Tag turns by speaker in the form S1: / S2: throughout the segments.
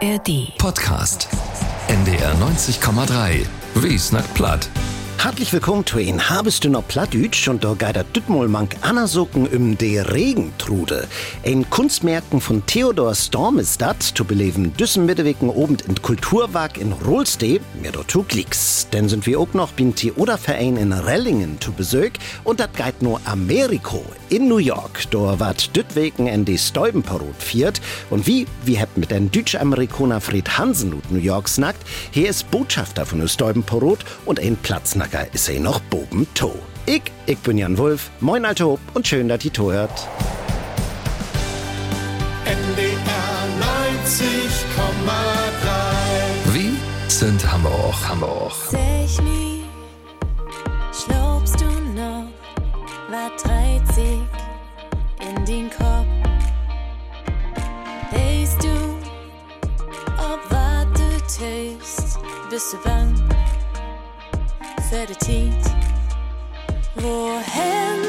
S1: ARD. Podcast. NDR 90,3. Wie platt.
S2: Hartlich willkommen zu ein Habest du noch Plattdütsch und da geht der Düttmolmank Anna-Socken um de Regentrude. Ein Kunstmärkten von Theodor Storm ist dat, zu beleben Düssen Mittewicken oben in Kulturwag in Rohlste, mir dort zu Klicks. Denn sind wir auch noch bin Theoderverein in Rellingen zu Besuch und dat geht nur Ameriko in New York. Da wat Düttwegen in die Stäubenparot viert und wie, wir habt mit den Deutsch-Amerikaner Fred Hansen New York snackt, hier ist Botschafter von der Stäubenparot und ein Platznacker ist er noch Boben To. Ich, ich bin Jan Wulf, moin alter Hob und schön, dass ihr to hört.
S3: NDR 90,3
S1: Wie sind wir auch.
S4: Sech nie, schlobst du noch, war 30 in den Kopf. Weißt du, ob du tust, bist du bang Zeit. Wohin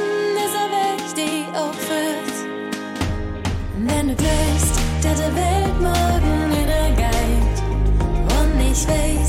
S4: ist er weg, die auch führt? Wenn du glaubst, dass der Welt morgen wieder geht und nicht weißt,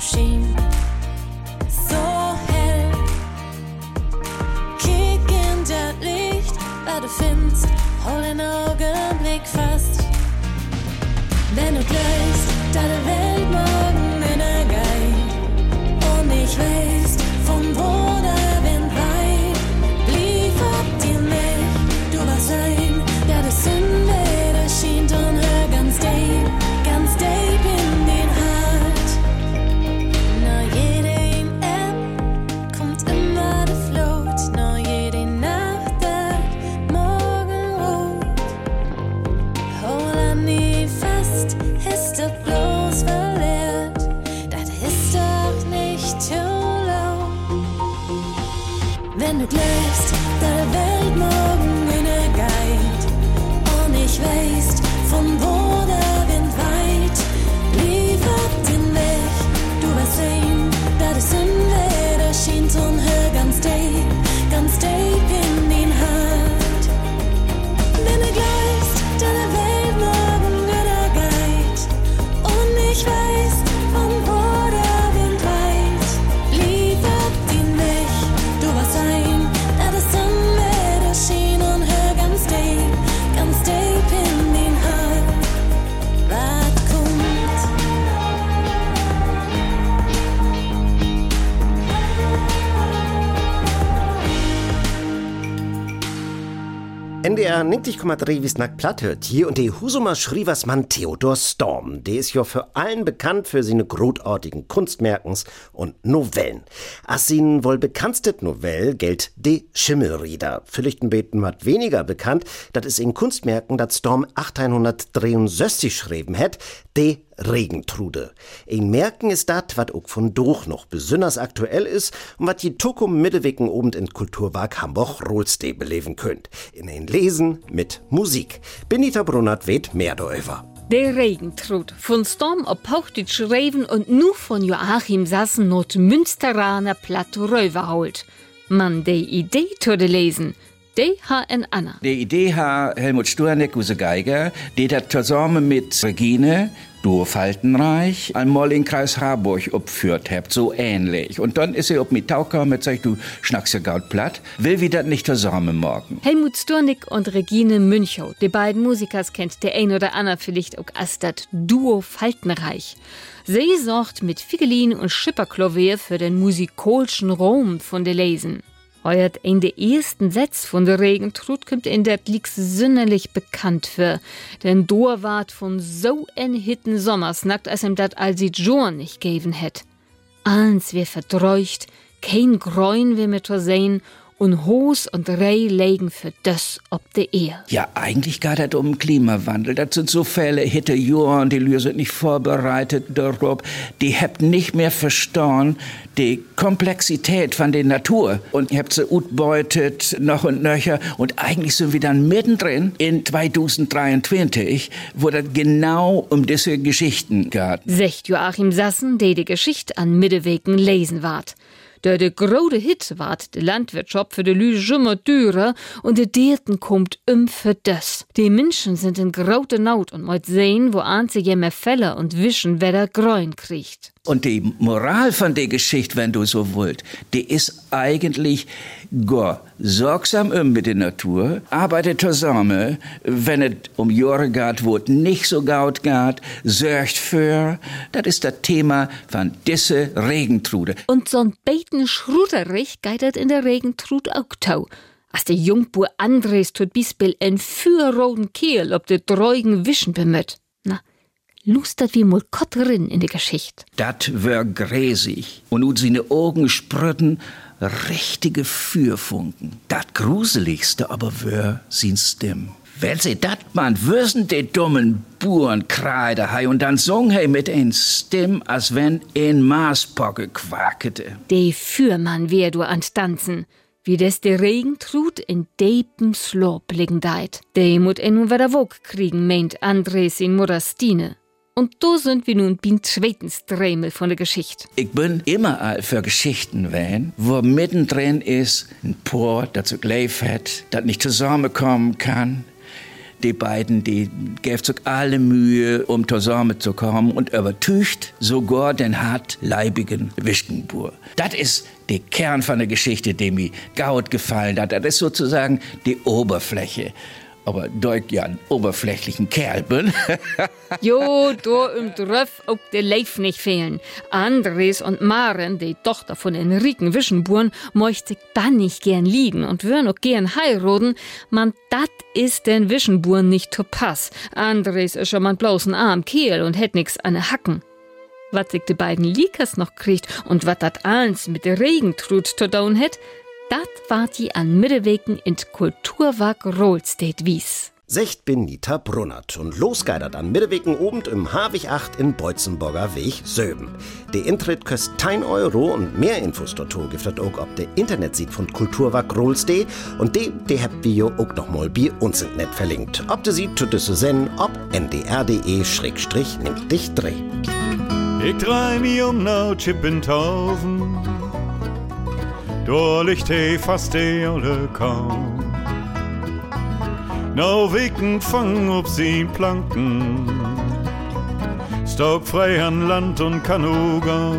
S4: 心。
S2: NDR 90,3 wie snack platt hört hier und die Husumer Schrieversmann Theodor Storm. Der ist ja für allen bekannt für seine großartigen Kunstmerkens und Novellen. Als ihn wohl bekanntstet Novell gilt De Schimmelrieder. Vielleicht ein bisschen was weniger bekannt, das ist in Kunstmerken, das Storm 1863 schreiben hat, De Regentrude. Ein Merken ist dat, wat auch von Doch noch besonders aktuell ist und wat die Tukum Mittewicken oben in Kulturwag Hamburg-Rohlste beleben könnt. In ein Lesen mit Musik. Benita Brunnert weht mehr darüber.
S5: Der Regentrud von Storm op Pauchtitsch Reven und nu von Joachim Sassen not Münsteraner Platt röverholt. Man de Idee tode lesen. De ha en Anna.
S6: Die Idee hat Helmut Sturneck, use Geiger, die hat zusammen mit Regine, Faltenreich, einmal in Kreis Harburg opführt habt, so ähnlich. Und dann ist sie ob mit Tauker mit sagt, du schnackst ja gaut platt, will wie dat nicht zusammen morgen.
S5: Helmut Sturnick und Regine Münchow, die beiden Musikers kennt der ein oder andere vielleicht auch als das Duo Faltenreich. Sie sorgt mit Figelin und Schipperklavier für den musikalischen Raum von der Lesen. Heuert in der ersten Sätz von der Regentrut kommt in der Blick synnerlich bekannt für, denn Dor ward von so en hitten Sommers nackt, als ihm dat all sie Jor nicht geben hätt. Alles wir verdreucht, kein Gräun wir mit sehen und Hos und Reh legen für das ob de Ehe.
S6: Ja, eigentlich geht es um Klimawandel. Das sind so Fälle, Hitte Johann, die Lüse sind nicht vorbereitet darauf. Die habt nicht mehr verstanden, die Komplexität von der Natur. Und ihr habt sie utbeutet, noch und nöcher. Und eigentlich sind wir dann mittendrin in 2023, wo das genau um diese Geschichten geht.
S5: Secht Joachim Sassen, der die Geschichte an Mittewegen lesen ward. Der de grode Hit ward de Landwirtschaft für de Lü schimmer dürer und de Deerten kommt um für das. Die Menschen sind in graute Naut und moit sehen, wo an sie jemmer Fälle und wischen, wer der Gräun kriecht.
S6: Und die Moral von der Geschichte, wenn du so wollt, die ist eigentlich go sorgsam um mit der Natur, arbeitet zusammen, wenn es um Jahre geht, wo es nicht so gut geht, sorgt für. Das ist das Thema von diese Regentrude.
S5: Und so'n beten Schruderich geitert in der Regentrud auch tau. Als der Jungbur Andres tut Bispel en fürroten Kehl ob de dreugen Wischen bemüht. Lustert wie mul Kotterin in der Geschichte.
S6: Dat wär gräsig. Und nun seine Augen sprütten richtige Fürfunken. Dat gruseligste aber wär sin Stimm. Wenn sie dat man würsen de dummen Buren kreide hei und dann song hei mit ein Stimm, als wenn ein Maßpocke quakete.
S5: De Fürmann wär du an Tanzen. Wie des de Regentrud in deepem Slop liegen deit. De mut en wieder Wog kriegen, meint Andres in Morastine. Und do sind wir nun bin zweiten Stremel von der Geschichte.
S6: Ich bin immer für Geschichten wenn, wo mittendrin ist ein Por, das so gleich hat, das nicht zusammenkommen kann. Die beiden, die geben sich alle Mühe, um zusammenzukommen und übertücht sogar den hartleibigen Wischkenbur. Das ist der Kern von der Geschichte, die mir gaut gefallen hat. Das ist sozusagen die Oberfläche. Aber ich ja ein oberflächlichen Kerl bin,
S5: Jo, do im Dröff ob de Leif nicht fehlen. Andres und Maren, die Tochter von Enriken Wischenburen, möchte dann nicht gern liegen und würden auch gern heiraten. Man, dat ist den Wischenburen nicht zu pass. Andres ist schon mal bloßen arm Kehl und hätt nix an Hacken. Was sich die beiden Likas noch kriegt und wat dat eins mit der Regentrud zu tun hätt, dat wart die an Mittewegen in Kulturwag Rollstedt wies.
S2: Secht bin Nita Brunnert und losgeidert an Mittewegen oben im Havig 8 in Beutzenburger Weg Söben. Der Eintritt kostet 10 Euro und mehr Infos dazu gibt es auch auf der Internetseite von Kulturwag Rolsde und die, die habt wir auch noch mal bei uns im Netz verlinkt. Ob du sie tut es sehen, ob ndr.de-nimmt dich dreh.
S3: Ich drei mir um nou Chippentaufen. Da de alle kaum. Nou wicken fang op sie Planken. Staub frei an Land und Kanoga.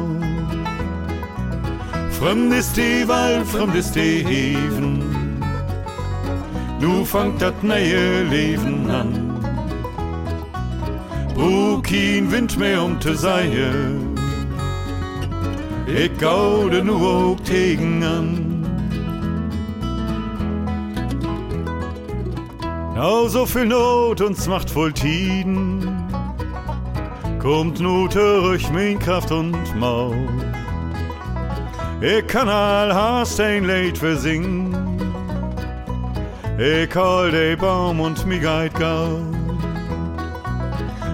S3: Fremd ist die Wald, fremd ist die Heven. Nu fangt dat neue Leben an. Brug kein Wind mehr um te Seie. Ich gaude nur auch tegen an. Now so viel Not uns macht voll Tiden. Kommt nu durch mein Kraft und Maul. Ich kann all hast ein Leid versingen. Ich hol de Baum und mi geit gaul.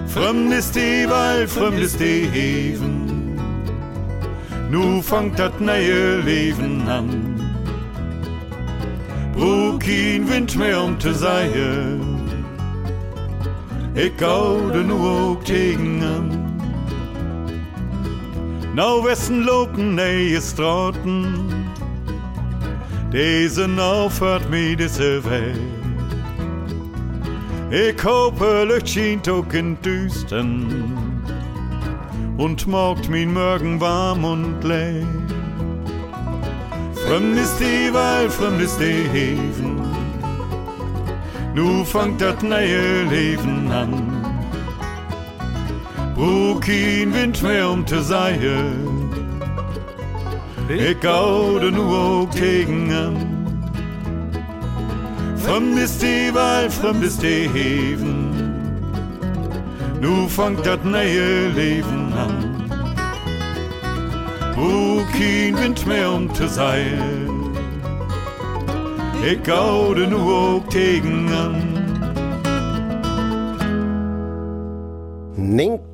S3: Fremd ist die Wald, fremd ist die Heven. Nu fangt dat neue Leben an. Brug kein Wind mehr um te Seie. Ich gaude nur auch tegen an. Nou wessen lopen neue Straten. Deze aufhört mir diese Welt. Ich hoffe, Licht schient auch in Düsten und morgt min Morgen warm und leer. Fremd ist die Wald, fremd ist die Heven. Nu fangt dat neue Leben an. Brug kein Wind mehr um te Seie. Ich gaude nur auch tegen an. Fremd ist die Wald, fremd ist die Heven. Nu fangt dat neue Leben an. Wo kein Wind mehr um te sein. ich gaude nu ook tegen an.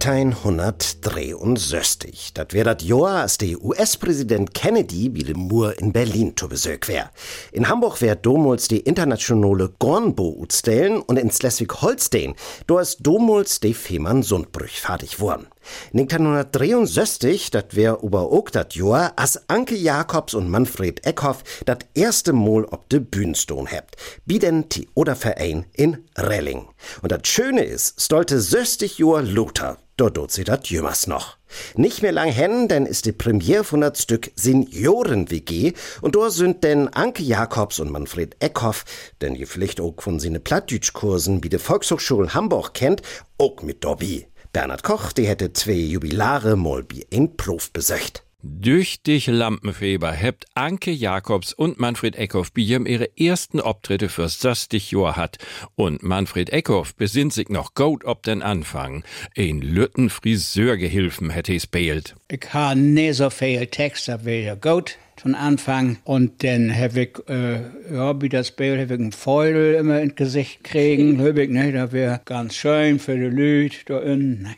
S2: 1963. Das wär das Jahr, als der US-Präsident Kennedy wie Moore in Berlin zu Besuch wär. In Hamburg wär damals die internationale Gornbo utstellen und in Schleswig-Holstein, da ist damals die Fehmarn-Sundbrüch fertig worden. 1963, das wär aber auch das Jahr, als Anke Jacobs und Manfred Eckhoff das erste Mal ob de Bühnenstone hebt. Wie den Theaterverein in Relling. Und das Schöne ist, stolte 60 Jahr Luther. Dort sie dat jümmers noch. Nicht mehr lang hen, denn ist die Premiere von dat Stück Senioren-WG und dort sind denn Anke Jacobs und Manfred Eckhoff, denn ihr vielleicht auch von seine Plattdeutschkursen wie de Volkshochschule Hamburg kennt, auch mit dabei. Bernhard Koch, die hätte zwei Jubilare mal wie ein Prof besöcht.
S7: Düchtig Lampenfeber hebt Anke Jacobs und Manfred Eckhoff bei ihrem ihre ersten Auftritte fürs 60 Jahr hat. Und Manfred Eckhoff besinnt sich noch gut ob den Anfang. Ein Lütten Friseurgehilfen hätte es beilt.
S8: Ich ha nie so viel Text, da will ja gut von Anfang. Und dann habe ich, äh, ja, wie das Bild, habe ich einen Feudel immer ins Gesicht kriegen. Hab ich, ne, das wäre ganz schön für die Leute da unten. Ne.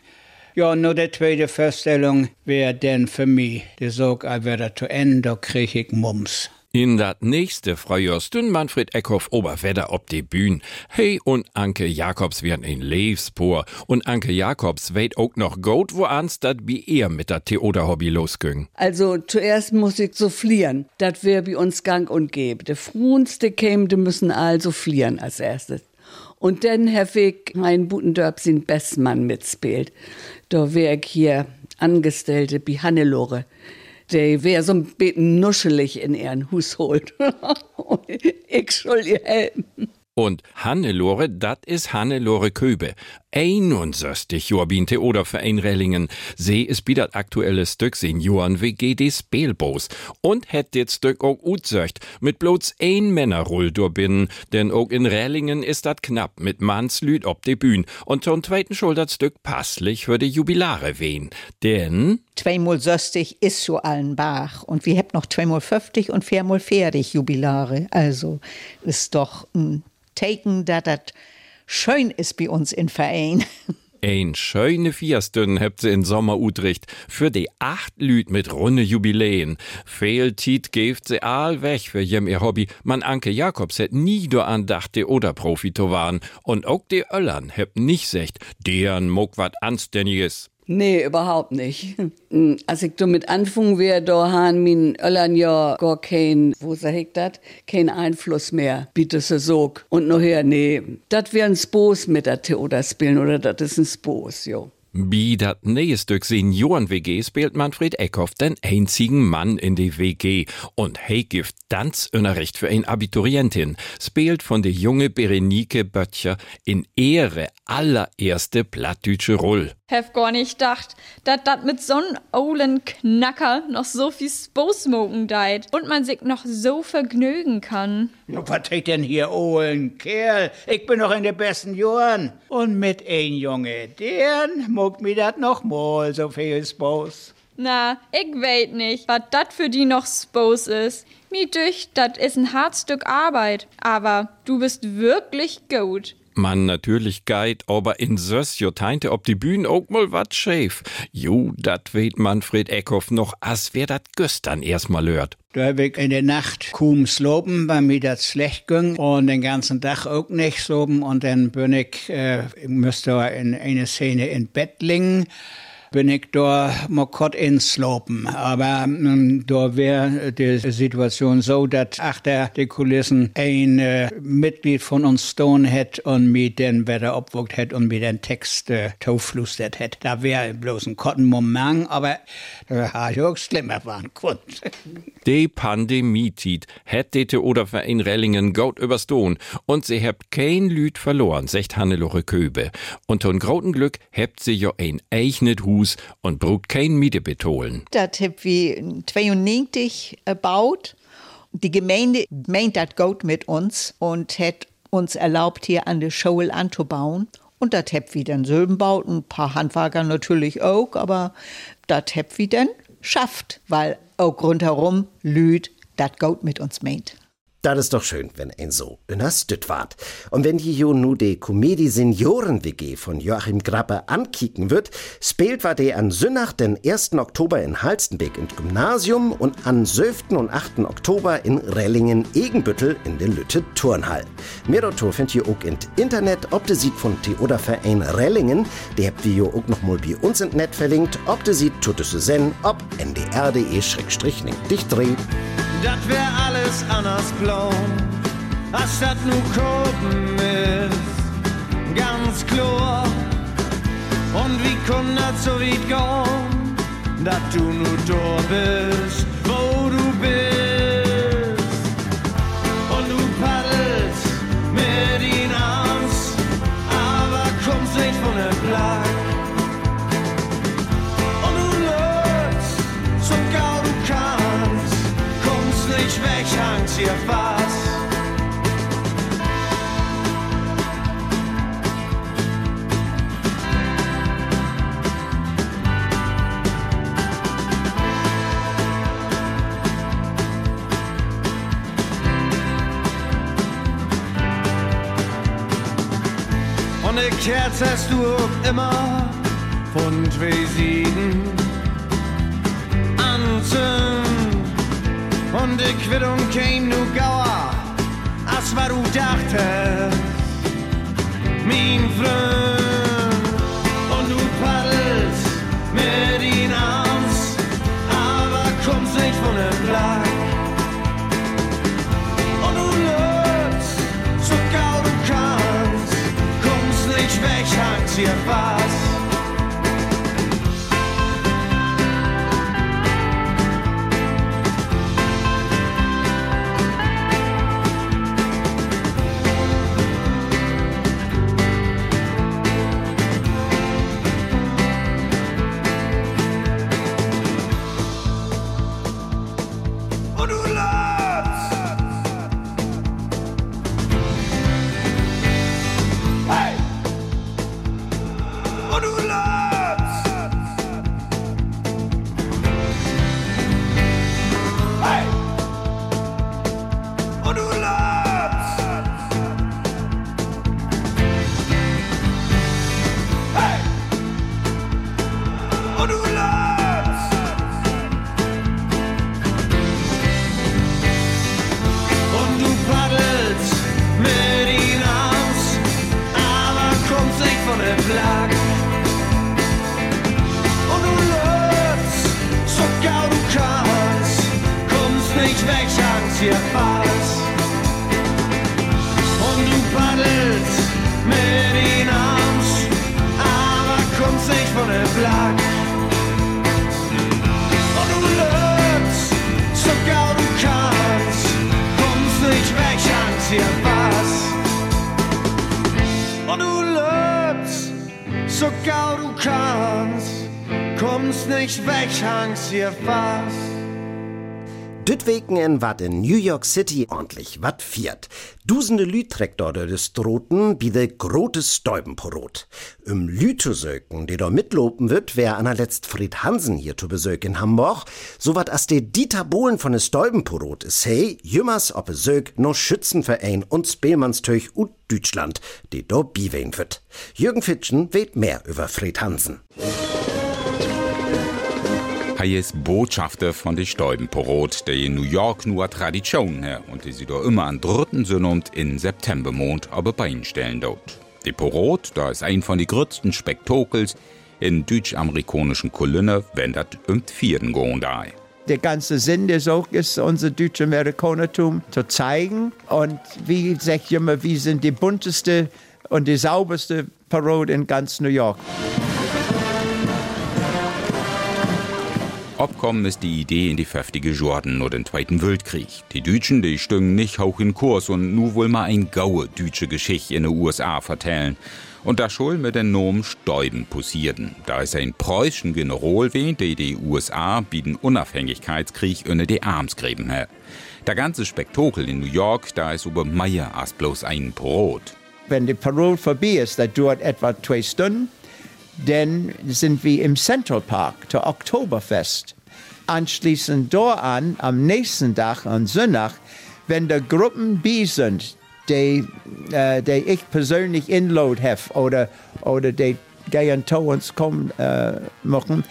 S8: Ja, nur die zweite Vorstellung wäre dann für mich, die sag, als wäre das zu Ende, da krieg ich Mums.
S7: In dat nächste Frühjahr stünd Manfred Eckhoff Oberwedder ob de Bühn. Hey und Anke Jacobs werden in Leifspor. Und Anke Jacobs weht auch noch gut, wo ans dat wie er mit der Theater-Hobby losging.
S9: Also zuerst muss ich so fliehen. Dat wär wie uns gang und gäbe. De Fruenste käme, de müssen also fliehen als erstes. Und dann hab ich mein Butendörp sin Bestmann mitspielt. Da wär ich hier Angestellte wie Hannelore die wär so ein bisschen nuschelig in ihren Haushalt. ich soll ihr helfen.
S7: Und Hannelore, dat is Hannelore Köbe. 61 Jahr bin Theaterverein Rellingen. Sie is bi dat aktuelle Stück Senioren WG des Spielbos. Und hätt dit Stück auch utsöcht, mit bloß ein Männerroll durchbinnen, denn auch in Rellingen is dat knapp mit Mannslüd ob de Bühn. Und zum zweiten Schul dat Stück passlich für de Jubilare wehen. Denn
S10: zweimal 60 ist so allen Bach. Und wir habt noch zweimal 50 und viermal 40 Jubilare. Also ist doch ein Taken, dass das schön ist bei uns im Verein.
S7: Ein schöne Vierstunden habt sie in Sommer Utrecht für die acht Lüd mit runde Jubiläen. Viel Tiet geeft sie all weg für jem ihr Hobby. Man Anke Jakobs hätt nie do andachte oder Profito waren. Und auch die Öllern hätt nicht secht, deren muck wat Anständiges.
S9: Nee, überhaupt nicht. Als ich damit anfangen wäre, da haben min Öllern ja gar kein, wo sag ich kein Einfluss mehr, bitte sie so. Und nachher, nee, das wäre ein Spoos mit der Theater spielen oder das ist ein Spoos, jo.
S7: Wie dat Stück Senioren-WG spielt Manfred Eckhoff den einzigen Mann in die WG. Und hey gibt Tanzunterricht für ein Abiturientin. Spielt von der junge Berenike Böttcher in Ehre allererste plattdütsche Roll.
S11: Hef gar nicht gedacht, dat dat mit so'n ollen Knacker noch so viel Sposmoken deit und man sich noch so vergnügen kann.
S8: Ja, was tät denn hier, ollen Kerl? Ich bin noch in den besten Jahren. Und mit ein Junge, den muckt mir dat noch mal so viel Spos.
S11: Na, ich weet nicht, was dat für die noch Spos ist. Mir dücht, dat is ein Hartstück Arbeit. Aber du bist wirklich gut.
S7: Man natürlich geit, aber in Sössjo teinte ob die Bühne auch mal wat schäf. Jo, dat weht Manfred Eckhoff noch, as wer dat gestern erstmal hört.
S8: Da hab ich in der Nacht kaum sloben, weil mir das schlecht ging und den ganzen Tag auch nicht sloben und dann bin ich, äh, ich müsste in eine Szene in Bett liegen bin ich da mal kurz inslopen. Aber ähm, da wäre die Situation so, dass achter die Kulissen ein äh, Mitglied von uns Stone hätte und mir den Wetter obwogt hätte und mir den Text äh, tauflustert hätte. Da wäre bloß ein kurzen Moment, aber da habe ich auch schlimmer waren Grund.
S7: Die Pandemie-Tit hätte oder Verein Rellingen Gaut überstehen und sie habt kein Lüd verloren, sagt Hannelore Köbe. Und von groten Glück habt sie ja ein eichnet Hus und braucht kein Miete betolen.
S10: Das habt wir 92 erbaut. Die Gemeinde meint das gut mit uns und hat uns erlaubt, hier an der Schule anzubauen. Und das habt wir dann selber baut, ein paar Handwerker natürlich auch, aber das habt wir dann schafft, weil auch rundherum Lüd das gut mit uns meint.
S2: Das ist doch schön, wenn ein so Stütt wart. Und wenn die jo nu de Komödie Senioren-WG von Joachim Grappe ankicken wird, spielt war de an Sünnach den 1. Oktober in Halstenbeck im Gymnasium und an 12. und 8. Oktober in Rellingen-Egenbüttel in der Lütte Turnhall. Mehr dazu findet ihr auch im Internet, ob de sieht von Theoderverein Rellingen, der habt jo auch noch mal bei uns im Net verlinkt, ob de sieht, tut es sen, ob ndr.de-dicht
S12: Dat wär alles anders blau, as dat nu kopen ist, ganz klar. Und wie kann das so weit gehen, dass du nur da bist, wo du bist. Hier fast. Und eine Kerze hast du immer von zwei Siegen Die Quittung käme nu gauer, als was du dachtest, mein Freund. Und du paddelst mit ihn aus, aber kommst nicht von dem Platz. Und du läufst, so gau du kannst, kommst nicht weg, hangst hier fast. Hier fast. Und du lebst, so gau du kannst, kommst nicht weg, hangst hier fast.
S2: Dütweken wat in New York City ordentlich wat fiert. Dusende Lüt trägt dort des Droten grotes Stäubenporot. Im Lütesöken, die dort mitlopen wird, wär anerletzt Fried Hansen hier zu Besök in Hamburg, so wat as de Dieter Bohlen von de Stäubenporot is hey, jümmers ob Besök no Schützenverein und Spielmannstöch und Deutschland, die do biwein wird. Jürgen Fitschen weht mehr über Fried Hansen.
S13: Ist Botschafter von de Stäubenporot, der in New York nur Tradition her und die sie da immer an dritten Sonnund in Septembermond aber beinstellen dort. Die Porot, da ist ein von die größten Spektakels in deutsch-amerikanischen Kolonne, wenn dat um vierten gehen da.
S14: Der ganze Sinn der Sog ist, unser deutsche Amerikanertum zu zeigen. Und wie sag ich immer, wir sind die bunteste und die sauberste Parode in ganz New York.
S13: Abkommen ist die Idee in die 50er Jordan nur den Zweiten Weltkrieg. Die Deutschen, die stüngen nicht hoch in Kurs und nu wohl mal ein gaue deutsche Geschichte in den USA vertellen. Und da schul mit den Nomen Stäuben posierten. Da ist ein preußischen General wen, der die USA bieten Unabhängigkeitskrieg ohne die Armsgräben her. Der ganze Spektakel in New York, da ist über Meier als bloß ein Brot.
S14: Wenn die Parole vorbei ist, das dauert etwa zwei Stunden, dann sind wir im Central Park zur Oktoberfest. Anschließend da an, am nächsten Tag, am Sonntag, wenn da Gruppen B sind, die, äh, die ich persönlich inload habe oder, oder die gehen zu uns kommen äh, machen,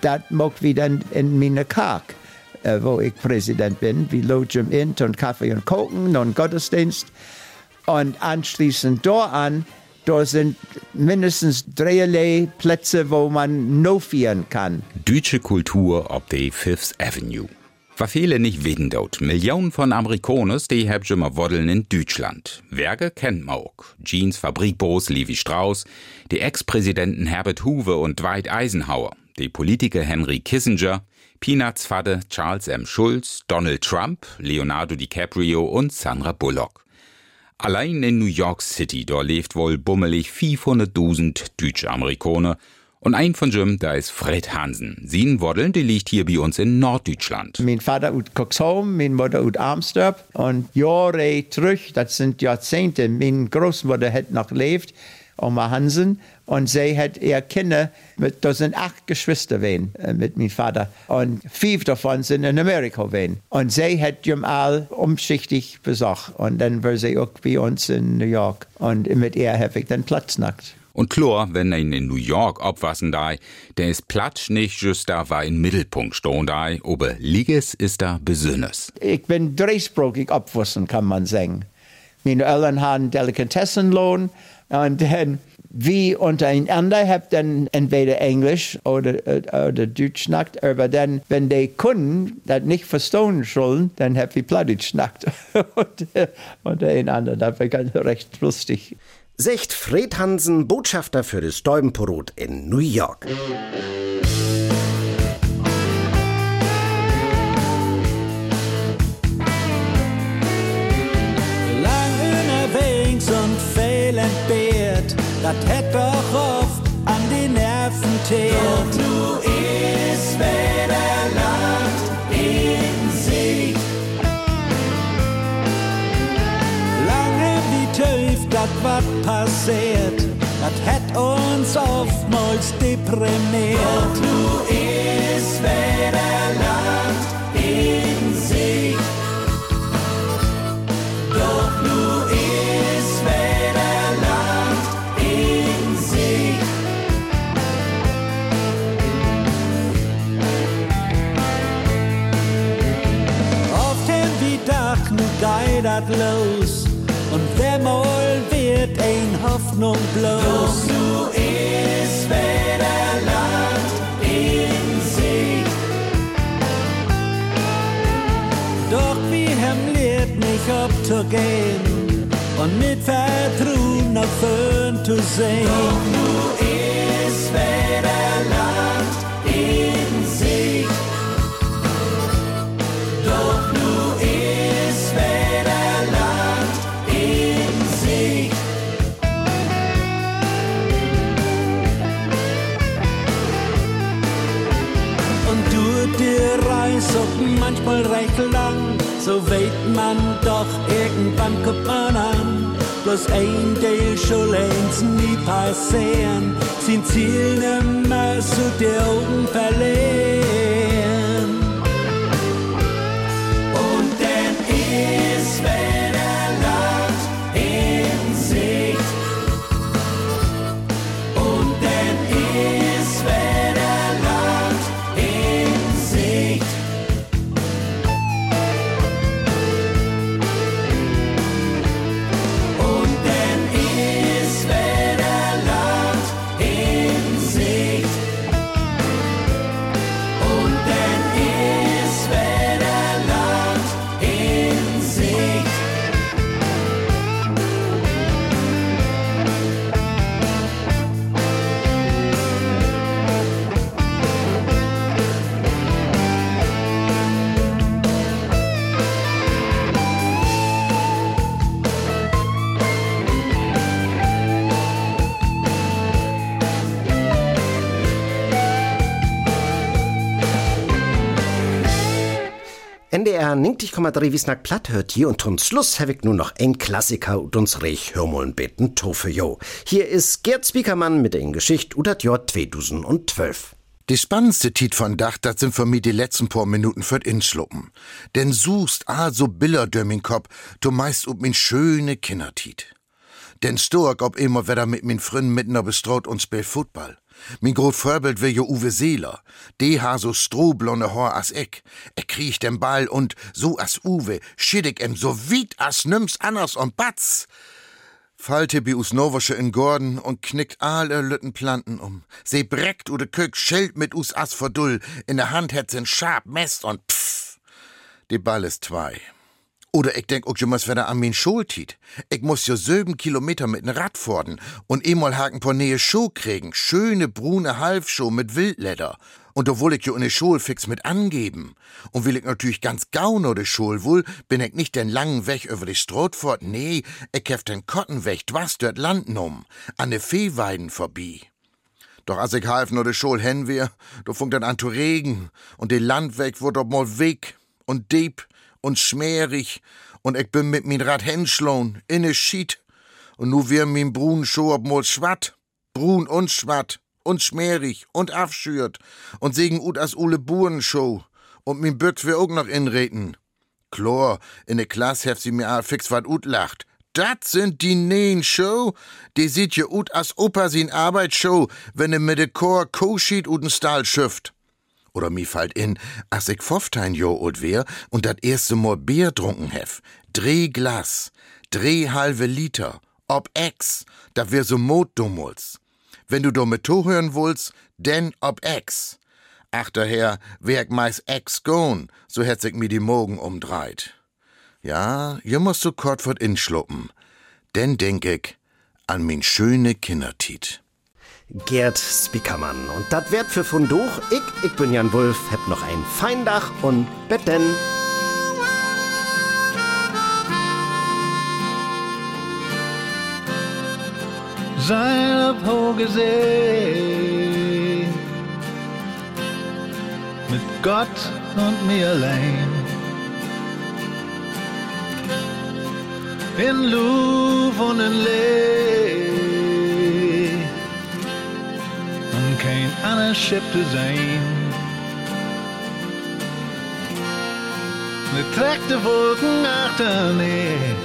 S14: das mag wie dann in meine Kark, äh, wo ich Präsident bin. Wir logen in und Kaffee und Kochen und Gottesdienst. Und anschließend da an, da sind mindestens dreierlei Plätze, wo man no feiern kann.
S13: Deutsche Kultur auf der Fifth Avenue. Was viele nicht wissen dort, Millionen von Amerikaners, die haben schon mal Woddeln in Deutschland. Werke kennt man auch. Jeans Fabrikbos Levi Strauss, die Ex-Präsidenten Herbert Hoover und Dwight Eisenhower, die Politiker Henry Kissinger, Peanuts Vater Charles M. Schulz, Donald Trump, Leonardo DiCaprio und Sandra Bullock. Allein in New York City, da lebt wohl bummelig 400.000 deutsche Amerikaner, und ein von Jim, da ist Fred Hansen. Sien Woddeln, die liegt hier bei uns in Norddeutschland.
S14: Mein Vater ut Cuxhome, meine Mutter ut Armstorp. Und Jahre zurück, das sind Jahrzehnte, meine Großmutter hat noch gelebt, Oma Hansen. Und sie hat ihr Kinder, mit, da sind acht Geschwister wen, äh, mit meinem Vater. Und fünf davon sind in Amerika wen. Und sie hat ihm all umschichtig besucht. Und dann war sie auch bei uns in New York. Und mit ihr habe ich dann Platz nackt.
S13: Und klar, wenn ein in New York abwassen da, der ist Platsch nicht just da war im Mittelpunkt stehen da, aber Liges ist da besonders.
S14: Ich bin dreisprachig abwassen, kann man sagen. Meine Eltern haben Delikatessenlohn und dann wie untereinander habt dann entweder Englisch oder, oder Deutsch schnackt, aber dann, wenn die Kunden das nicht verstehen sollen, dann habt ihr Plattdeutsch schnackt untereinander. Das war ganz recht lustig.
S2: Secht Fred Hansen, Botschafter für das Stäubenporot in New York.
S15: Das hätt doch oft an die Nerven teert. Doch du ist weder Land in Sieg. Lange wie tief, dat wat passiert, dat hätt uns oftmals deprimiert. Doch du geht dat los und wer mal wird ein Hoffnung bloß. Doch nu is weder Land in Sieg. Doch wir haben lehrt nicht abzugehen und mit Vertrauen nach vorn zu sehen. Doch nu ist weder manchmal recht lang, so weht man doch irgendwann kommt man an. Bloß ein Teil schon längst nie passieren, sein Ziel nimmer zu die Augen verlieren.
S2: NDR 90,3 Wiesnack platt hört hier und zum Schluss habe ich nur noch ein Klassiker und uns reich hörmoln beten Tofe jo. Hier ist Gerd Spiekermann mit der Geschichte ut das Jahr 2012.
S16: Die spannendste Tit von Dach, das sind für mich die letzten paar Minuten für Inschluppen. Denn suchst also Biller dömming Kopf, du meist ob min schöne Kindertit. Denn Stork ob immer wieder mit min Fründen mitten auf Strout und spielt Football. Min grot Vorbild wär jo Uwe Seeler. De ha so strohblonde Haar as ich. Er kriecht den Ball und so as Uwe, schiddig em so weit as nimm's anders und batz. Falte bi us Noversche in Gordon und knickt alle Lütten Planten um. Se breckt ude Kök schellt mit us as verdull. In der Hand hätt's ein Schab Mest und pff. Die Ball ist zwei. Oder ich denk auch jemals wieder an min Schultit. Ich muss jo sieben Kilometer mit n Rad forden und emal haken po Nähe Schuh kriegen. Schöne brune Halfschuh mit Wildleder. Und will ich jo in de Schul fix mit angeben. Und will ich natürlich ganz gaun o de Schul wohl, bin ich nicht den langen Weg über die Stroot fort. Nee, ich hef den Kottenweg was dort Land num. An de Viehweiden vorbei. Doch als ich half nur de Schul hen wir, da funkt dann an zu regen. Und de Landweg wurde mal weg und deep und schmerig und ich bin mit min Rad henschlohn, inne schied. Und nu wir min brun Scho ob mol schwatt, brun und schwatt und schmerig und afschürt und segen ut as ule Buren-Show und min Büchs wir auch noch inreden. Chlor, in de Klass hef sie mir a fix wat ut lacht. Dat sind die Nähen Show, die sieht je ut as Opa sin Arbeit Show, wenn er mit de Chor Co-Sheet uten Stahl schüfft. Oder mi fallt in, as ich 15 Jo alt wär und dat erste Mal Bier trunken hef. Dreh Glas, dreh halbe Liter, ob Ex, da wär so Mot dummuls. Wenn du do mit hören willst, denn ob Ex. Ach daher, wär ich meist Ex gone, so hätt sich mir die Mogen umdreit. Ja, je musst du Kortfurt inschluppen. Denn denk ich an min schöne Kindertit.
S2: Gerd Spickermann. Und das wird für Funduch. Ich, ich bin Jan Wulf, hab noch ein Feindach und Betten.
S17: Sein auf hohe See mit Gott und mir allein. In Louvre und in Lee und kein anderes Schiff zu sein. Mit trägte Wolken achterneath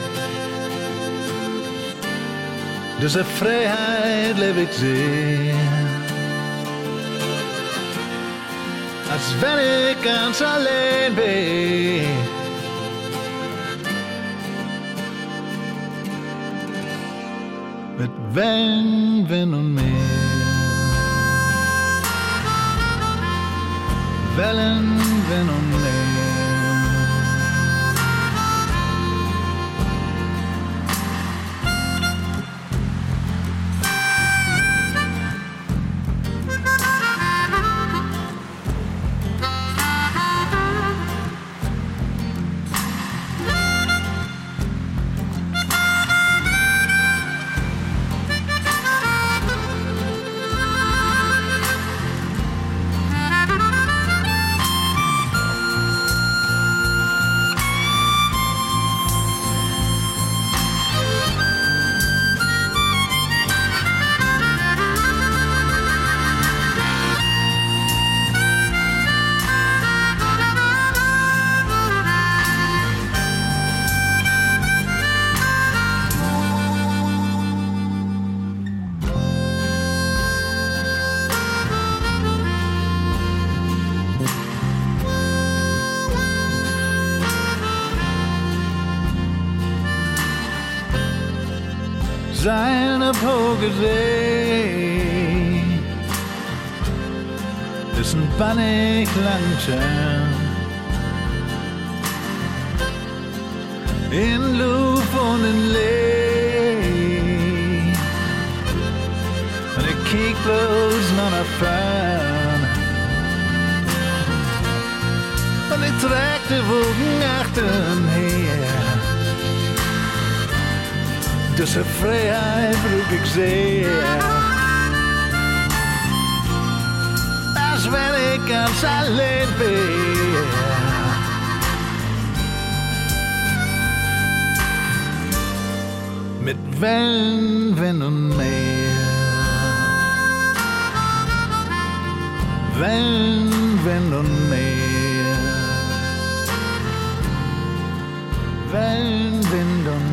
S17: Diese Freiheit lebe ich sehr. Als wenn ich ganz allein bin. Mit Wellen, Wind und Meer. Wellen, Wind seine Pogesee ist ein Bannig Langschirm in Luft und in Lee und ich kiek bloß noch nach fern. Und ich trag die Wogen achterher Diese Freiheit brauch ich sehr. Als ich ganz allein bin. Mit Wellen, Wind und Meer. Wellen, Wind und Meer. Wellen, Wind und Meer.